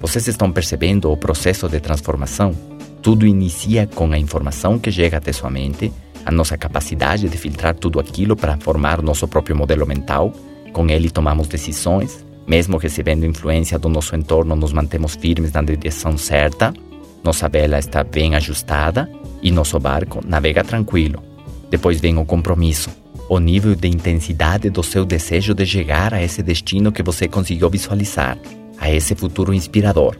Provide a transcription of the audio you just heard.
Vocês estão percebendo o processo de transformação? Tudo inicia com a informação que chega até sua mente, a nossa capacidade de filtrar tudo aquilo para formar nosso próprio modelo mental. Com ele tomamos decisões, mesmo recebendo influência do nosso entorno, nos mantemos firmes na direção certa. Nossa vela está bem ajustada e nosso barco navega tranquilo. Depois vem o compromisso, o nível de intensidade do seu desejo de chegar a esse destino que você conseguiu visualizar a esse futuro inspirador.